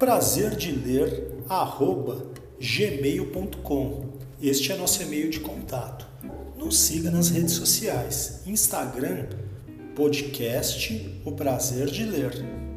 Prazer de ler arroba gmail.com. Este é nosso e-mail de contato. Nos siga nas redes sociais, Instagram, podcast O Prazer de Ler.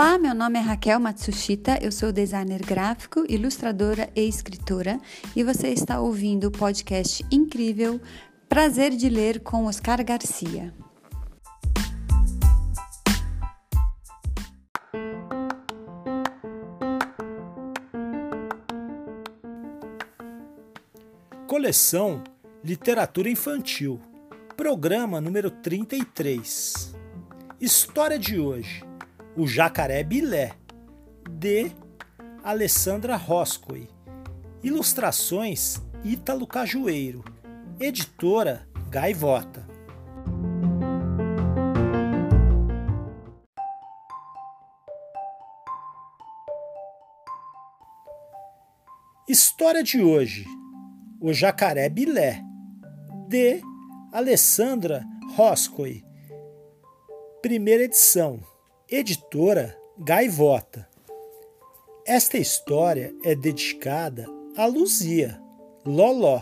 Olá, meu nome é Raquel Matsushita, eu sou designer gráfico, ilustradora e escritora e você está ouvindo o podcast incrível Prazer de Ler com Oscar Garcia. Coleção Literatura Infantil, programa número 33. História de hoje o Jacaré Bilé, de Alessandra Roscoe. Ilustrações Ítalo Cajueiro. Editora Gaivota. História de hoje: O Jacaré Bilé, de Alessandra Roscoe. Primeira edição. Editora Gaivota. Esta história é dedicada a Luzia, Loló,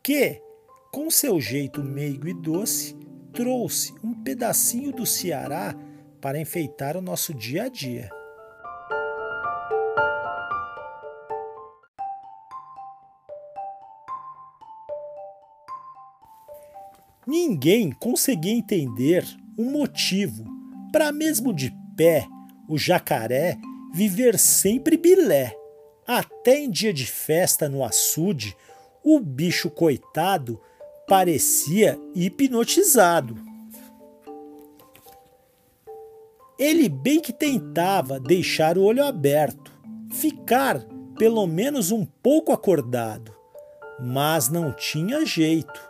que, com seu jeito meigo e doce, trouxe um pedacinho do Ceará para enfeitar o nosso dia a dia. Ninguém conseguia entender o motivo para mesmo de pé o jacaré viver sempre bilé. Até em dia de festa no açude, o bicho coitado parecia hipnotizado. Ele bem que tentava deixar o olho aberto, ficar pelo menos um pouco acordado, mas não tinha jeito,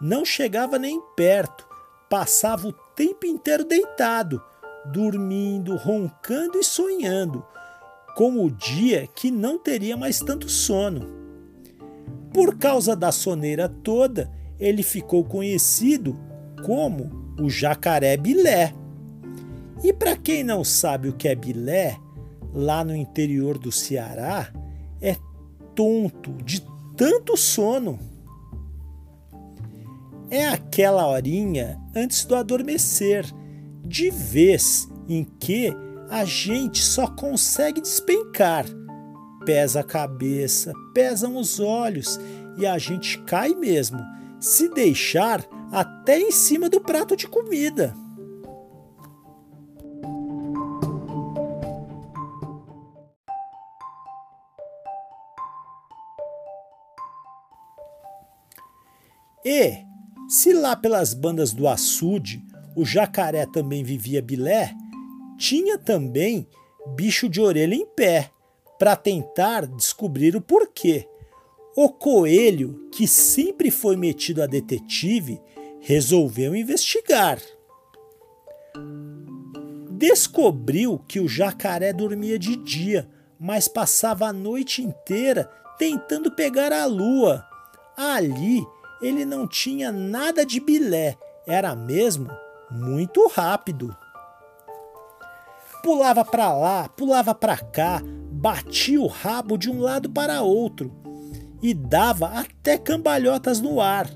não chegava nem perto, passava o tempo inteiro deitado, dormindo, roncando e sonhando, com o dia que não teria mais tanto sono. Por causa da soneira toda, ele ficou conhecido como o jacaré bilé. E para quem não sabe o que é bilé, lá no interior do Ceará, é tonto de tanto sono. É aquela horinha antes do adormecer, de vez em que a gente só consegue despencar. Pesa a cabeça, pesam os olhos e a gente cai mesmo, se deixar até em cima do prato de comida. E se lá pelas bandas do açude o jacaré também vivia bilé, tinha também bicho de orelha em pé, para tentar descobrir o porquê. O coelho, que sempre foi metido a detetive, resolveu investigar. Descobriu que o jacaré dormia de dia, mas passava a noite inteira tentando pegar a lua. Ali ele não tinha nada de bilé, era mesmo muito rápido. Pulava para lá, pulava para cá, batia o rabo de um lado para outro e dava até cambalhotas no ar.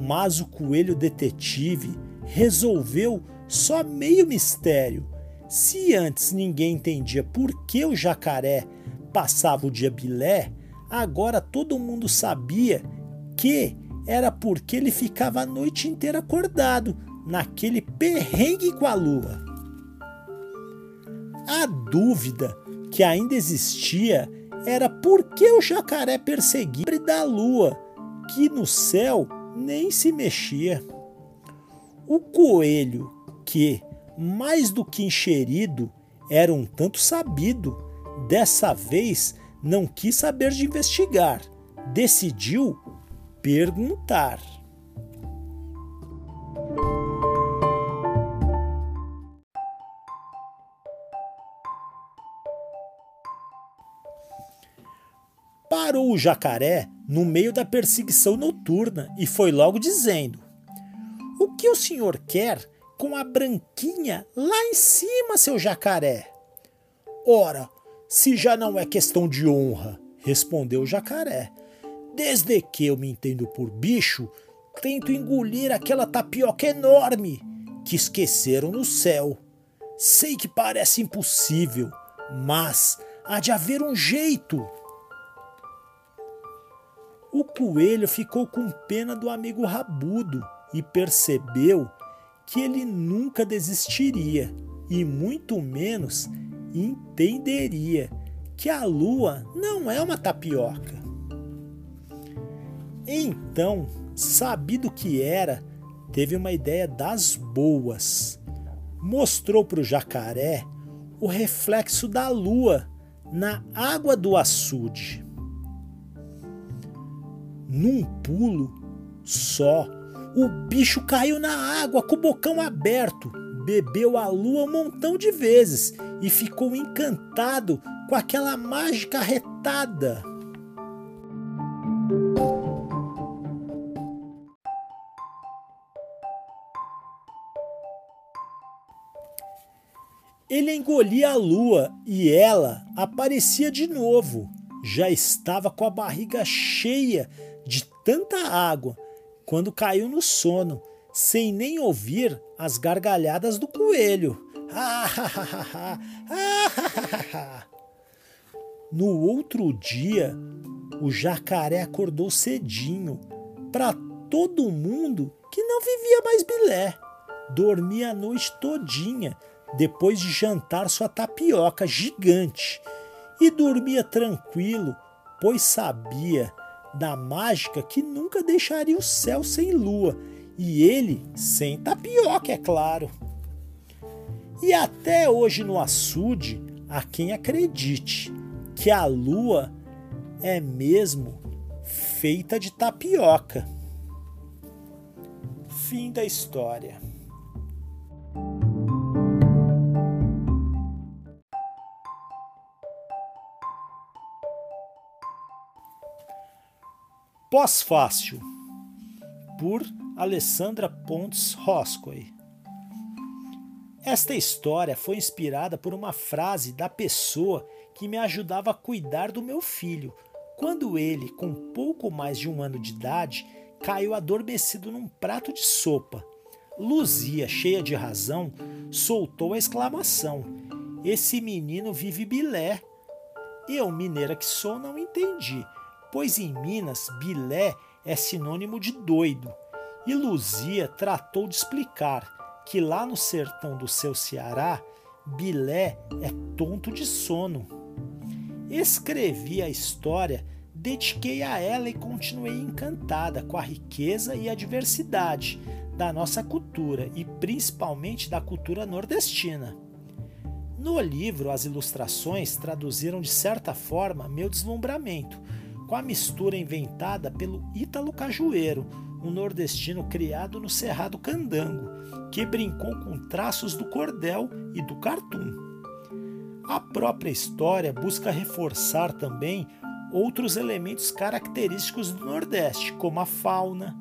Mas o coelho detetive resolveu só meio mistério. Se antes ninguém entendia por que o jacaré passava o dia bilé, agora todo mundo sabia que era porque ele ficava a noite inteira acordado, naquele perrengue com a lua. A dúvida que ainda existia era por que o jacaré perseguia da lua, que no céu nem se mexia. O coelho, que, mais do que encherido, era um tanto sabido, dessa vez não quis saber de investigar, decidiu perguntar. parou o jacaré no meio da perseguição noturna e foi logo dizendo: O que o senhor quer com a branquinha lá em cima, seu jacaré? Ora, se já não é questão de honra, respondeu o jacaré. Desde que eu me entendo por bicho, tento engolir aquela tapioca enorme que esqueceram no céu. Sei que parece impossível, mas há de haver um jeito. O coelho ficou com pena do amigo rabudo e percebeu que ele nunca desistiria e muito menos entenderia que a lua não é uma tapioca. Então, sabido que era, teve uma ideia das boas. Mostrou para o jacaré o reflexo da lua na água do açude num pulo só. O bicho caiu na água com o bocão aberto, bebeu a lua um montão de vezes e ficou encantado com aquela mágica retada. Engolia a lua e ela aparecia de novo. Já estava com a barriga cheia de tanta água quando caiu no sono, sem nem ouvir as gargalhadas do coelho. no outro dia, o jacaré acordou cedinho para todo mundo que não vivia mais bilé. Dormia a noite todinha depois de jantar sua tapioca gigante e dormia tranquilo, pois sabia da mágica que nunca deixaria o céu sem lua e ele sem tapioca, é claro. E até hoje no açude há quem acredite que a lua é mesmo feita de tapioca. Fim da história. Pós-fácil, por Alessandra Pontes Roscoe. Esta história foi inspirada por uma frase da pessoa que me ajudava a cuidar do meu filho, quando ele, com pouco mais de um ano de idade, caiu adormecido num prato de sopa. Luzia, cheia de razão, soltou a exclamação: Esse menino vive bilé. Eu, mineira que sou, não entendi pois em Minas bilé é sinônimo de doido, e Luzia tratou de explicar que lá no sertão do seu Ceará, bilé é tonto de sono. Escrevi a história, dediquei a ela e continuei encantada com a riqueza e a diversidade da nossa cultura e principalmente da cultura nordestina. No livro, as ilustrações traduziram de certa forma meu deslumbramento com a mistura inventada pelo Ítalo Cajueiro, um nordestino criado no Cerrado Candango, que brincou com traços do cordel e do cartoon. A própria história busca reforçar também outros elementos característicos do Nordeste, como a fauna,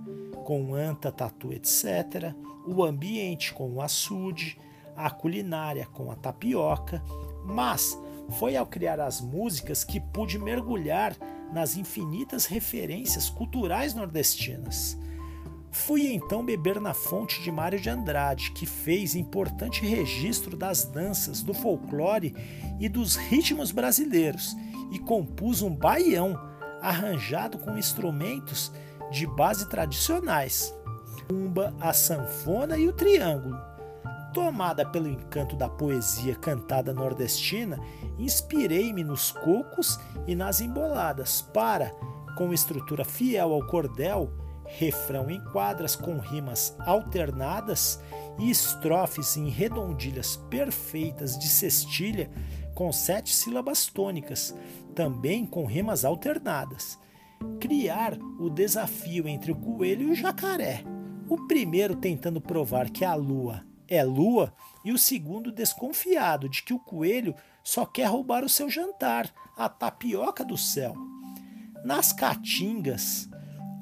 com anta, tatu, etc., o ambiente com o açude, a culinária com a tapioca, mas Foi ao criar as músicas que pude mergulhar nas infinitas referências culturais nordestinas. Fui então beber na fonte de Mário de Andrade, que fez importante registro das danças, do folclore e dos ritmos brasileiros, e compus um baião arranjado com instrumentos de base tradicionais, a sanfona e o triângulo. Tomada pelo encanto da poesia cantada nordestina, inspirei-me nos cocos e nas emboladas para, com estrutura fiel ao cordel, refrão em quadras com rimas alternadas e estrofes em redondilhas perfeitas de cestilha com sete sílabas tônicas, também com rimas alternadas. Criar o desafio entre o coelho e o jacaré. O primeiro tentando provar que a lua é lua e o segundo desconfiado de que o coelho só quer roubar o seu jantar, a tapioca do céu. Nas caatingas,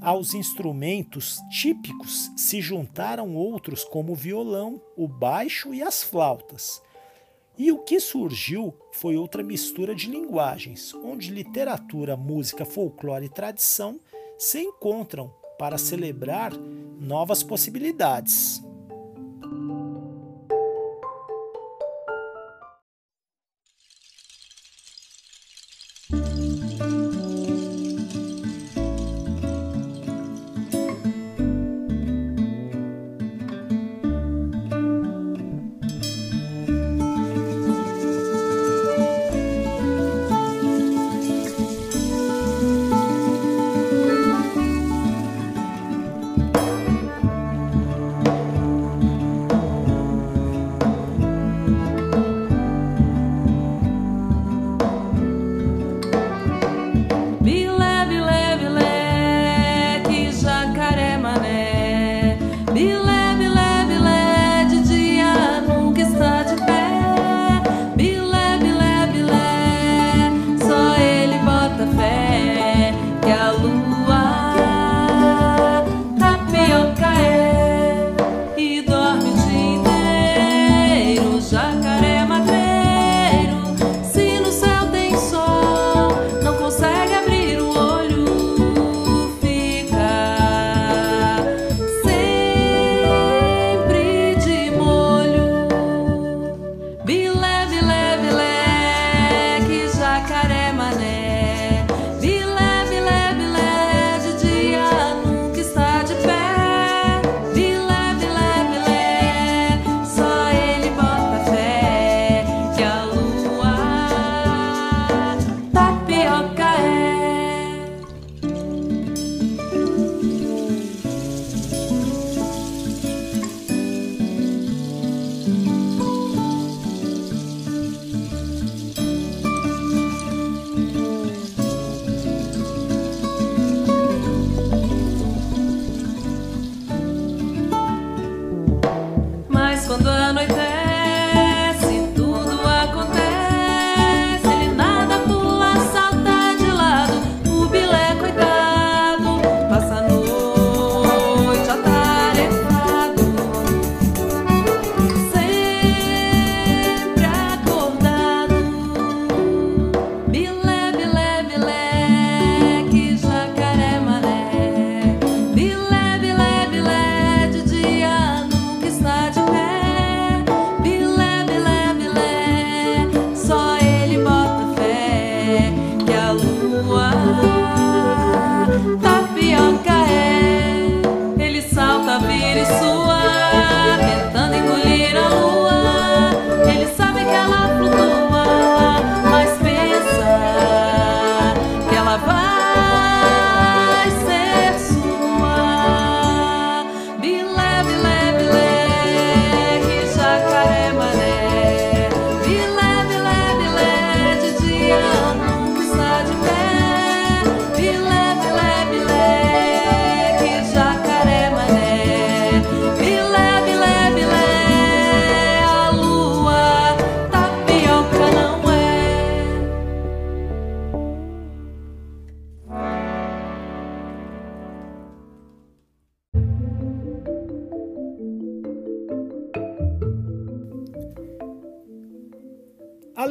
aos instrumentos típicos se juntaram outros como o violão, o baixo e as flautas. E o que surgiu foi outra mistura de linguagens, onde literatura, música, folclore e tradição se encontram para celebrar novas possibilidades.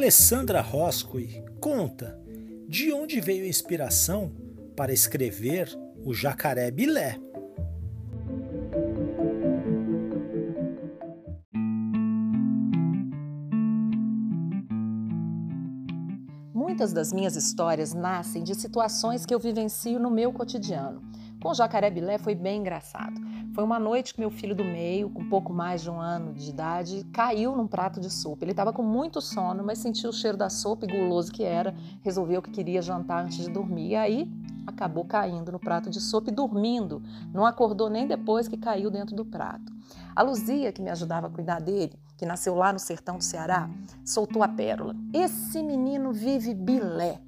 Alessandra Roscoe conta de onde veio a inspiração para escrever o Jacaré Bilé. Muitas das minhas histórias nascem de situações que eu vivencio no meu cotidiano. Com o jacaré bilé foi bem engraçado. Foi uma noite que meu filho do meio, com pouco mais de um ano de idade, caiu num prato de sopa. Ele estava com muito sono, mas sentiu o cheiro da sopa e guloso que era, resolveu que queria jantar antes de dormir. E aí acabou caindo no prato de sopa e dormindo. Não acordou nem depois que caiu dentro do prato. A Luzia, que me ajudava a cuidar dele, que nasceu lá no sertão do Ceará, soltou a pérola. Esse menino vive bilé.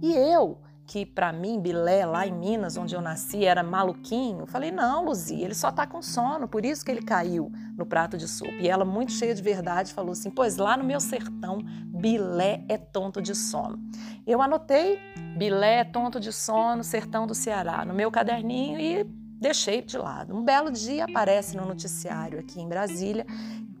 E eu, que para mim, Bilé, lá em Minas, onde eu nasci, era maluquinho. Falei, não, Luzia, ele só tá com sono, por isso que ele caiu no prato de sopa. E ela, muito cheia de verdade, falou assim: pois lá no meu sertão, Bilé é tonto de sono. Eu anotei Bilé é tonto de sono, sertão do Ceará, no meu caderninho e deixei de lado. Um belo dia aparece no noticiário aqui em Brasília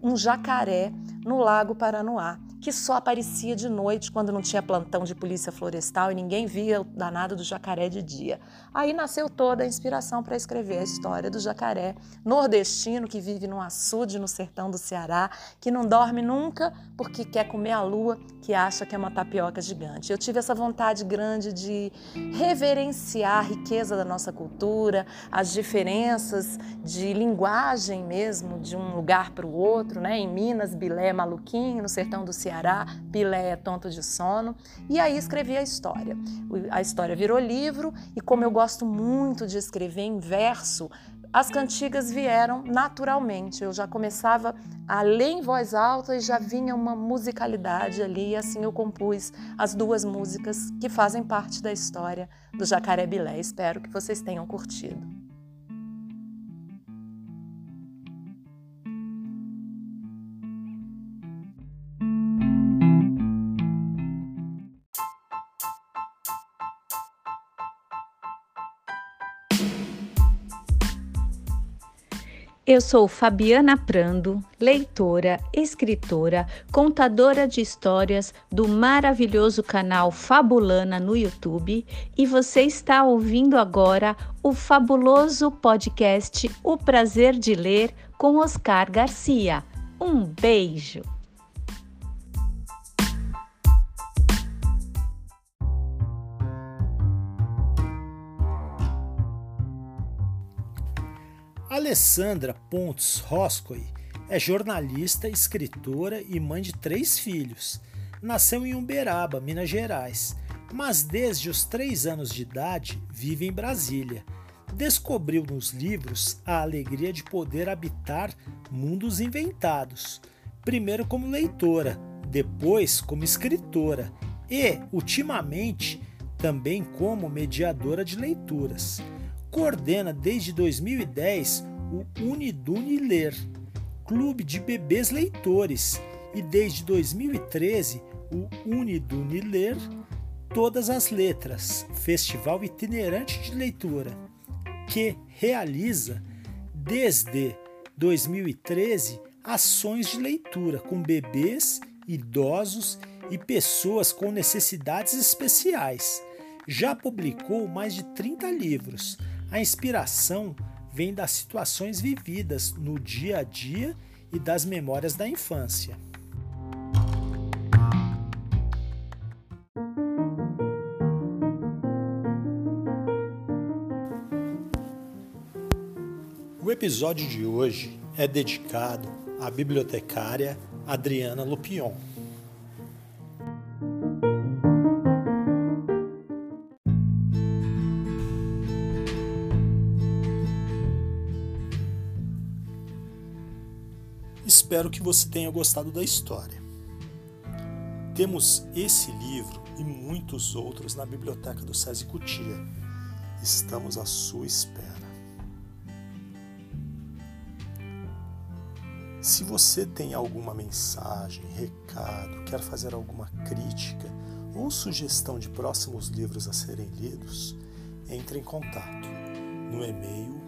um jacaré no Lago Paranoá que só aparecia de noite quando não tinha plantão de polícia florestal e ninguém via o danado do jacaré de dia. Aí nasceu toda a inspiração para escrever a história do jacaré nordestino que vive num açude no sertão do Ceará, que não dorme nunca porque quer comer a lua, que acha que é uma tapioca gigante. Eu tive essa vontade grande de reverenciar a riqueza da nossa cultura, as diferenças de linguagem mesmo de um lugar para o outro, né? Em Minas, Bilé, Maluquinho, no sertão do Ceará, Pilé é tonto de sono. E aí escrevi a história. A história virou livro e como eu gosto muito de escrever em verso, as cantigas vieram naturalmente. Eu já começava a ler em voz alta e já vinha uma musicalidade ali, e assim eu compus as duas músicas que fazem parte da história do Jacaré Bilé. Espero que vocês tenham curtido. Eu sou Fabiana Prando, leitora, escritora, contadora de histórias do maravilhoso canal Fabulana no YouTube e você está ouvindo agora o fabuloso podcast O Prazer de Ler com Oscar Garcia. Um beijo! Alessandra Pontes Roscoe é jornalista, escritora e mãe de três filhos. Nasceu em Uberaba, Minas Gerais, mas desde os três anos de idade vive em Brasília. Descobriu nos livros a alegria de poder habitar mundos inventados, primeiro como leitora, depois como escritora e, ultimamente, também como mediadora de leituras coordena desde 2010 o Unidune Ler, clube de bebês leitores, e desde 2013 o Unidune Ler Todas as Letras, festival itinerante de leitura, que realiza desde 2013 ações de leitura com bebês, idosos e pessoas com necessidades especiais. Já publicou mais de 30 livros, a inspiração vem das situações vividas no dia a dia e das memórias da infância. O episódio de hoje é dedicado à bibliotecária Adriana Lupion. Espero que você tenha gostado da história. Temos esse livro e muitos outros na biblioteca do SESI Cutia. Estamos à sua espera. Se você tem alguma mensagem, recado, quer fazer alguma crítica ou sugestão de próximos livros a serem lidos, entre em contato no e-mail